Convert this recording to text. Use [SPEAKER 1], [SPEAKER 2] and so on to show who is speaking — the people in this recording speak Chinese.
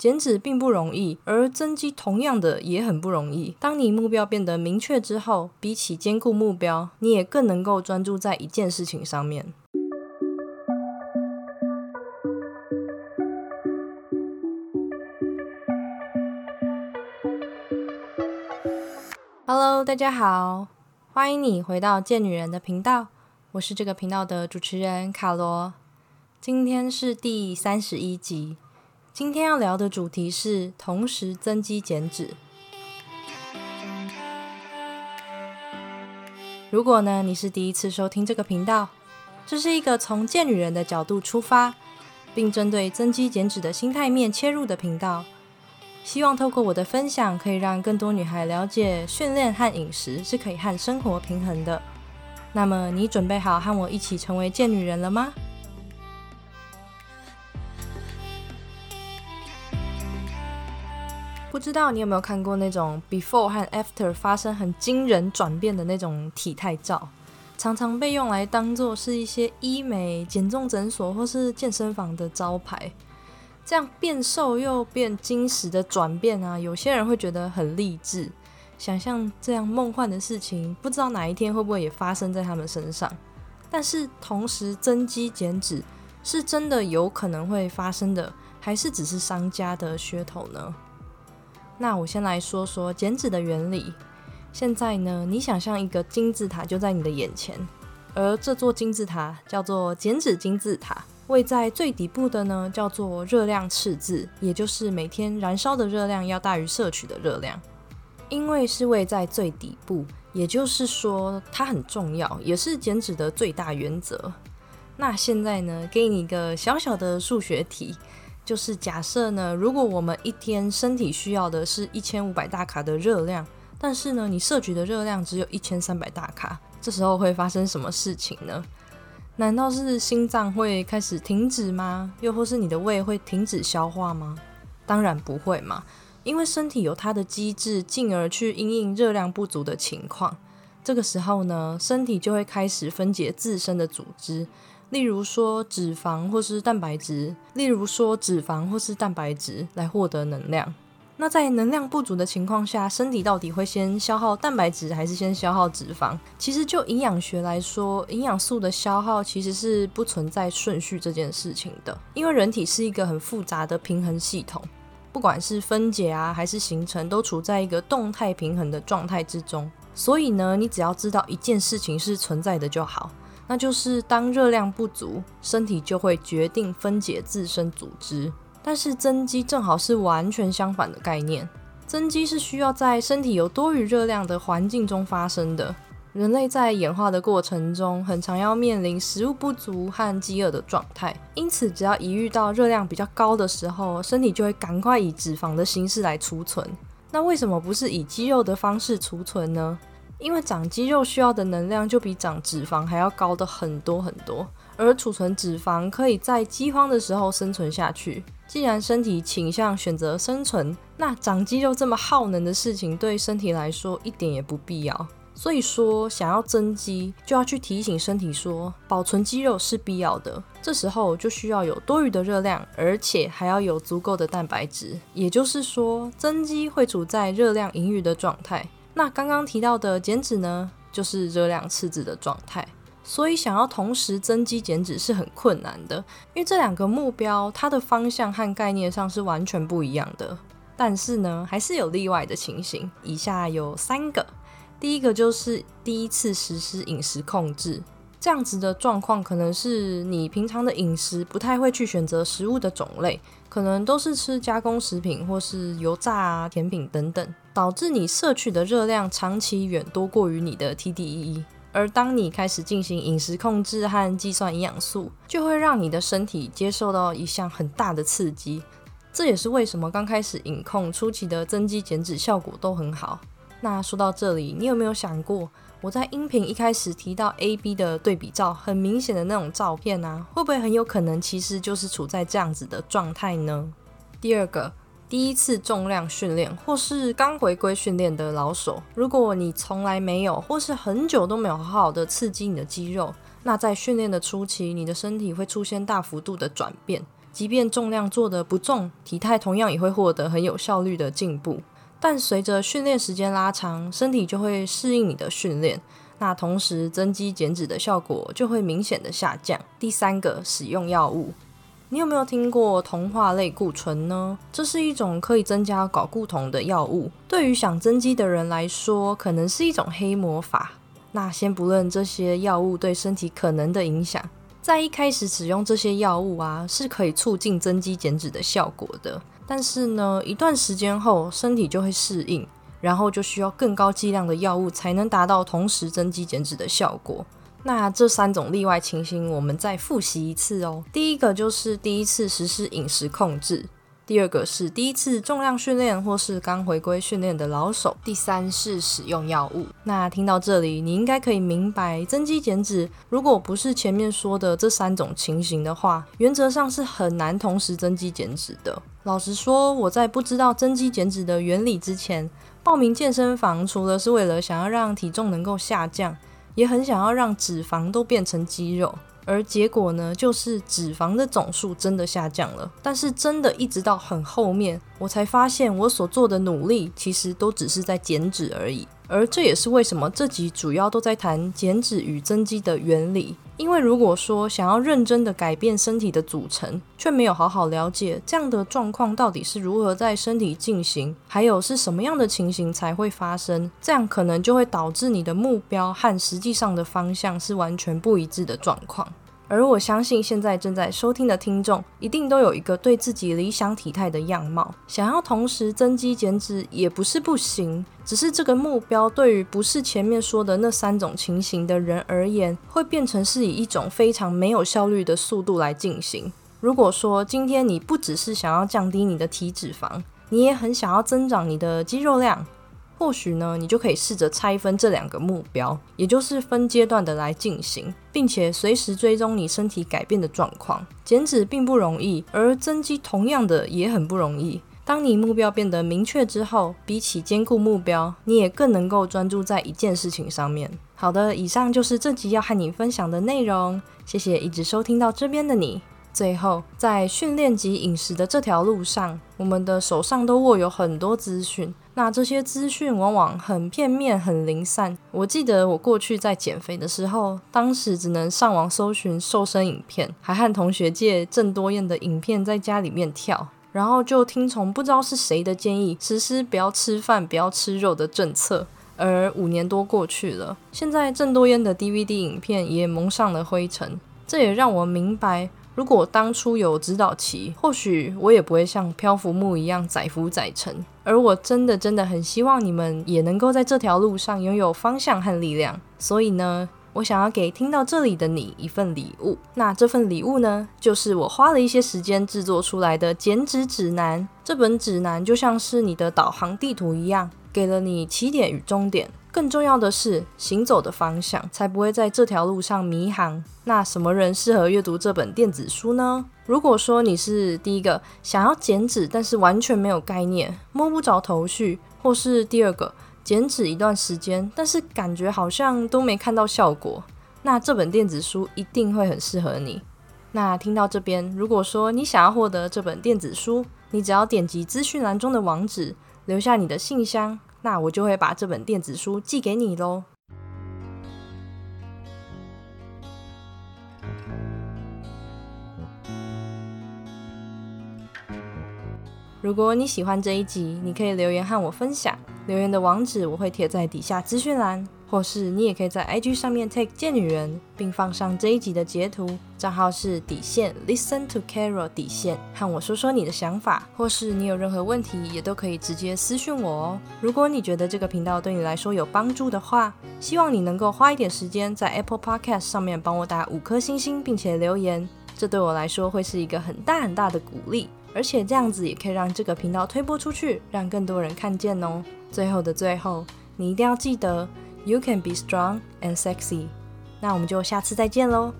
[SPEAKER 1] 减脂并不容易，而增肌同样的也很不容易。当你目标变得明确之后，比起兼顾目标，你也更能够专注在一件事情上面。Hello，大家好，欢迎你回到贱女人的频道，我是这个频道的主持人卡罗。今天是第三十一集。今天要聊的主题是同时增肌减脂。如果呢你是第一次收听这个频道，这是一个从健女人的角度出发，并针对增肌减脂的心态面切入的频道。希望透过我的分享，可以让更多女孩了解训练和饮食是可以和生活平衡的。那么你准备好和我一起成为健女人了吗？不知道你有没有看过那种 before 和 after 发生很惊人转变的那种体态照，常常被用来当做是一些医美、减重诊所或是健身房的招牌。这样变瘦又变精实的转变啊，有些人会觉得很励志，想象这样梦幻的事情，不知道哪一天会不会也发生在他们身上。但是同时增肌减脂是真的有可能会发生的，还是只是商家的噱头呢？那我先来说说减脂的原理。现在呢，你想象一个金字塔就在你的眼前，而这座金字塔叫做减脂金字塔。位在最底部的呢，叫做热量赤字，也就是每天燃烧的热量要大于摄取的热量。因为是位在最底部，也就是说它很重要，也是减脂的最大原则。那现在呢，给你一个小小的数学题。就是假设呢，如果我们一天身体需要的是一千五百大卡的热量，但是呢，你摄取的热量只有一千三百大卡，这时候会发生什么事情呢？难道是心脏会开始停止吗？又或是你的胃会停止消化吗？当然不会嘛，因为身体有它的机制，进而去因应热量不足的情况。这个时候呢，身体就会开始分解自身的组织。例如说脂肪或是蛋白质，例如说脂肪或是蛋白质来获得能量。那在能量不足的情况下，身体到底会先消耗蛋白质还是先消耗脂肪？其实就营养学来说，营养素的消耗其实是不存在顺序这件事情的，因为人体是一个很复杂的平衡系统，不管是分解啊还是形成，都处在一个动态平衡的状态之中。所以呢，你只要知道一件事情是存在的就好。那就是当热量不足，身体就会决定分解自身组织。但是增肌正好是完全相反的概念，增肌是需要在身体有多余热量的环境中发生的。人类在演化的过程中，很常要面临食物不足和饥饿的状态，因此只要一遇到热量比较高的时候，身体就会赶快以脂肪的形式来储存。那为什么不是以肌肉的方式储存呢？因为长肌肉需要的能量就比长脂肪还要高的很多很多，而储存脂肪可以在饥荒的时候生存下去。既然身体倾向选择生存，那长肌肉这么耗能的事情对身体来说一点也不必要。所以说，想要增肌，就要去提醒身体说，保存肌肉是必要的。这时候就需要有多余的热量，而且还要有足够的蛋白质。也就是说，增肌会处在热量盈余的状态。那刚刚提到的减脂呢，就是热量赤字的状态，所以想要同时增肌减脂是很困难的，因为这两个目标它的方向和概念上是完全不一样的。但是呢，还是有例外的情形，以下有三个。第一个就是第一次实施饮食控制。这样子的状况，可能是你平常的饮食不太会去选择食物的种类，可能都是吃加工食品或是油炸啊、甜品等等，导致你摄取的热量长期远多过于你的 TDEE。而当你开始进行饮食控制和计算营养素，就会让你的身体接受到一项很大的刺激。这也是为什么刚开始饮控初期的增肌减脂效果都很好。那说到这里，你有没有想过？我在音频一开始提到 A、B 的对比照，很明显的那种照片啊，会不会很有可能其实就是处在这样子的状态呢？第二个，第一次重量训练或是刚回归训练的老手，如果你从来没有或是很久都没有好好的刺激你的肌肉，那在训练的初期，你的身体会出现大幅度的转变，即便重量做的不重，体态同样也会获得很有效率的进步。但随着训练时间拉长，身体就会适应你的训练，那同时增肌减脂的效果就会明显的下降。第三个，使用药物。你有没有听过同化类固醇呢？这是一种可以增加睾固酮的药物，对于想增肌的人来说，可能是一种黑魔法。那先不论这些药物对身体可能的影响，在一开始使用这些药物啊，是可以促进增肌减脂的效果的。但是呢，一段时间后，身体就会适应，然后就需要更高剂量的药物才能达到同时增肌减脂的效果。那这三种例外情形，我们再复习一次哦。第一个就是第一次实施饮食控制，第二个是第一次重量训练或是刚回归训练的老手，第三是使用药物。那听到这里，你应该可以明白，增肌减脂如果不是前面说的这三种情形的话，原则上是很难同时增肌减脂的。老实说，我在不知道增肌减脂的原理之前，报名健身房除了是为了想要让体重能够下降。也很想要让脂肪都变成肌肉，而结果呢，就是脂肪的总数真的下降了。但是真的一直到很后面，我才发现我所做的努力其实都只是在减脂而已。而这也是为什么这集主要都在谈减脂与增肌的原理。因为如果说想要认真的改变身体的组成，却没有好好了解这样的状况到底是如何在身体进行，还有是什么样的情形才会发生，这样可能就会导致你的目标和实际上的方向是完全不一致的状况。而我相信，现在正在收听的听众一定都有一个对自己理想体态的样貌，想要同时增肌减脂也不是不行，只是这个目标对于不是前面说的那三种情形的人而言，会变成是以一种非常没有效率的速度来进行。如果说今天你不只是想要降低你的体脂肪，你也很想要增长你的肌肉量。或许呢，你就可以试着拆分这两个目标，也就是分阶段的来进行，并且随时追踪你身体改变的状况。减脂并不容易，而增肌同样的也很不容易。当你目标变得明确之后，比起兼顾目标，你也更能够专注在一件事情上面。好的，以上就是这集要和你分享的内容。谢谢一直收听到这边的你。最后，在训练及饮食的这条路上，我们的手上都握有很多资讯。那这些资讯往往很片面、很零散。我记得我过去在减肥的时候，当时只能上网搜寻瘦身影片，还和同学借郑多燕的影片在家里面跳，然后就听从不知道是谁的建议，实施不要吃饭、不要吃肉的政策。而五年多过去了，现在郑多燕的 DVD 影片也蒙上了灰尘，这也让我明白。如果当初有指导期，或许我也不会像漂浮木一样载浮载沉。而我真的真的很希望你们也能够在这条路上拥有方向和力量。所以呢，我想要给听到这里的你一份礼物。那这份礼物呢，就是我花了一些时间制作出来的减脂指南。这本指南就像是你的导航地图一样，给了你起点与终点。更重要的是，行走的方向才不会在这条路上迷航。那什么人适合阅读这本电子书呢？如果说你是第一个想要减脂，但是完全没有概念、摸不着头绪，或是第二个减脂一段时间，但是感觉好像都没看到效果，那这本电子书一定会很适合你。那听到这边，如果说你想要获得这本电子书，你只要点击资讯栏中的网址，留下你的信箱。那我就会把这本电子书寄给你喽。如果你喜欢这一集，你可以留言和我分享，留言的网址我会贴在底下资讯栏。或是你也可以在 IG 上面 take 贱女人，并放上这一集的截图，账号是底线 Listen to Carol 底线，和我说说你的想法。或是你有任何问题，也都可以直接私讯我哦。如果你觉得这个频道对你来说有帮助的话，希望你能够花一点时间在 Apple Podcast 上面帮我打五颗星星，并且留言，这对我来说会是一个很大很大的鼓励，而且这样子也可以让这个频道推播出去，让更多人看见哦。最后的最后，你一定要记得。You can be strong and sexy。那我们就下次再见喽。